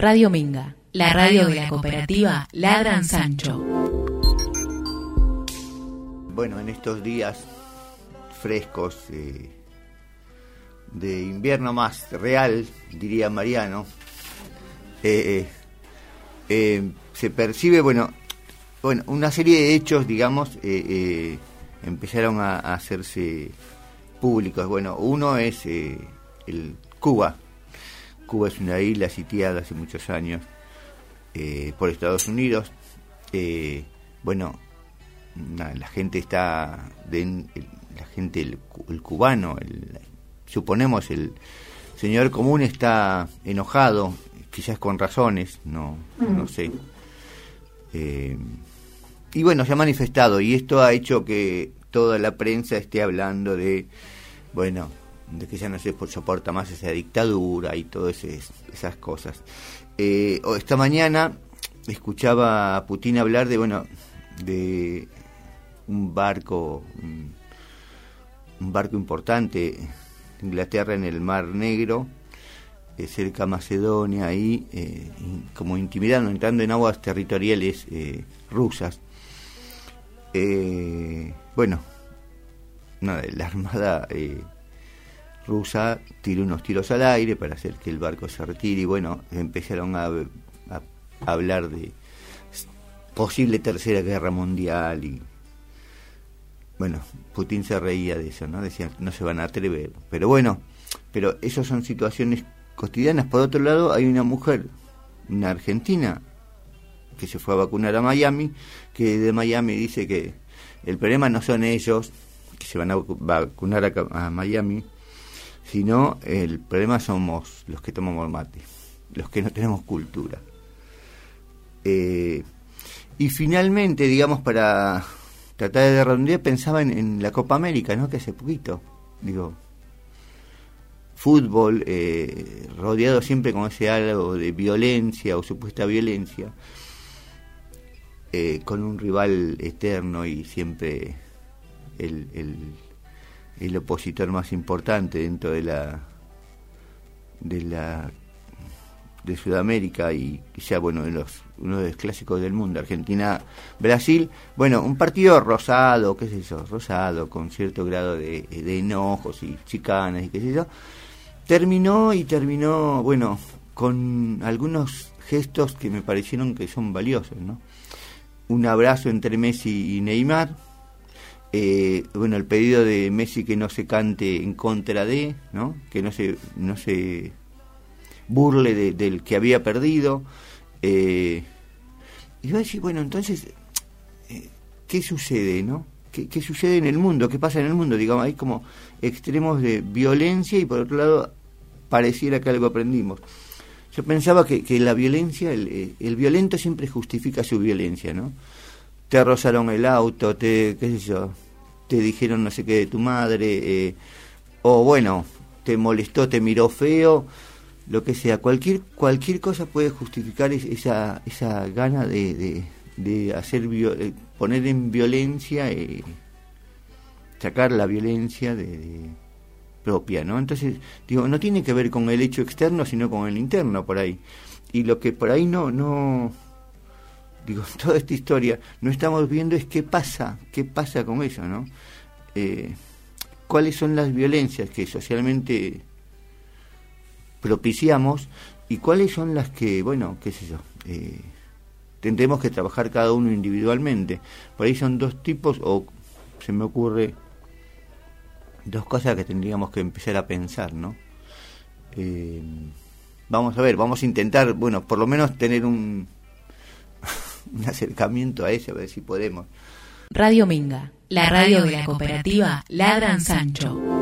Radio Minga, la radio de la cooperativa Ladran Sancho. Bueno, en estos días frescos eh, de invierno más real, diría Mariano, eh, eh, se percibe, bueno, bueno, una serie de hechos, digamos, empezaron a, a, hacerse públicos. Bueno, uno es el Cuba, Cuba es una isla sitiada hace muchos años eh, por Estados Unidos. Eh, bueno, la gente está, de, la gente, el, cubano, suponemos el señor común está enojado, quizás con razones, no, no sé. Eh, y bueno, se ha manifestado y esto ha hecho que toda la prensa esté hablando de, bueno, de que ya no se soporta más esa dictadura y todas esas cosas. Eh, esta mañana escuchaba a Putin hablar de, bueno, de un barco, un, barco importante, Inglaterra en el Mar Negro, eh, cerca de Macedonia, ahí, eh, como intimidando, entrando en aguas territoriales rusas. bueno, nada, la Armada rusa tiró unos tiros al aire para hacer que el barco se retire y bueno, empezaron a, hablar de posible tercera guerra mundial y bueno, Putin se reía de eso, ¿no? Decían, no se van a atrever. Pero bueno, pero esas son situaciones cotidianas. Por otro lado, hay una mujer, una argentina, que se fue a vacunar a Miami, que de Miami dice que el problema no son ellos, que se van a vacunar a Miami, sino el problema somos los que tomamos mate, los que no tenemos cultura. Eh, y finalmente, digamos, para tratar de redondear, pensaba en, la Copa América, ¿no? Que hace poquito, digo, fútbol, eh, rodeado siempre con ese algo de violencia o supuesta violencia, eh, con un rival eterno y siempre el opositor más importante dentro de la de la de Sudamérica y quizá bueno de los uno de los clásicos del mundo Argentina Brasil. Bueno un partido rosado qué es eso rosado con cierto grado de, enojos y chicanas y qué sé yo. Terminó y terminó bueno con algunos gestos que me parecieron que son valiosos no un abrazo entre Messi y Neymar eh, bueno, el pedido de Messi que no se cante en contra de, ¿no? Que no se, no se burle del que había perdido. Eh, y va a decir, bueno, entonces, eh, ¿qué sucede, no? ¿Qué, ¿Qué, sucede en el mundo? ¿Qué pasa en el mundo? Digamos, hay como extremos de violencia y por otro lado pareciera que algo aprendimos. Yo pensaba que, que la violencia, el, el violento siempre justifica su violencia, ¿no? Te rozaron el auto, te, qué sé yo, te dijeron no sé qué de tu madre, eh, o bueno, te molestó, te miró feo, lo que sea, cualquier, cualquier cosa puede justificar esa, esa gana de, de, hacer, eh, poner en violencia, eh, sacar la violencia de, propia, ¿no? Entonces, digo, no tiene que ver con el hecho externo, sino con el interno por ahí. Y lo que por ahí no, no, digo, toda esta historia, no estamos viendo es qué pasa, qué pasa con eso, ¿no? Eh, ¿Cuáles son las violencias que socialmente propiciamos y cuáles son las que, bueno, qué sé yo, eh, tendremos que trabajar cada uno individualmente? Por ahí son dos tipos, o se me ocurre dos cosas que tendríamos que empezar a pensar, ¿no? Eh, vamos a ver, vamos a intentar, bueno, por lo menos tener un un acercamiento a eso, a ver si podemos. Radio Minga, la radio de la cooperativa Ladran Sancho.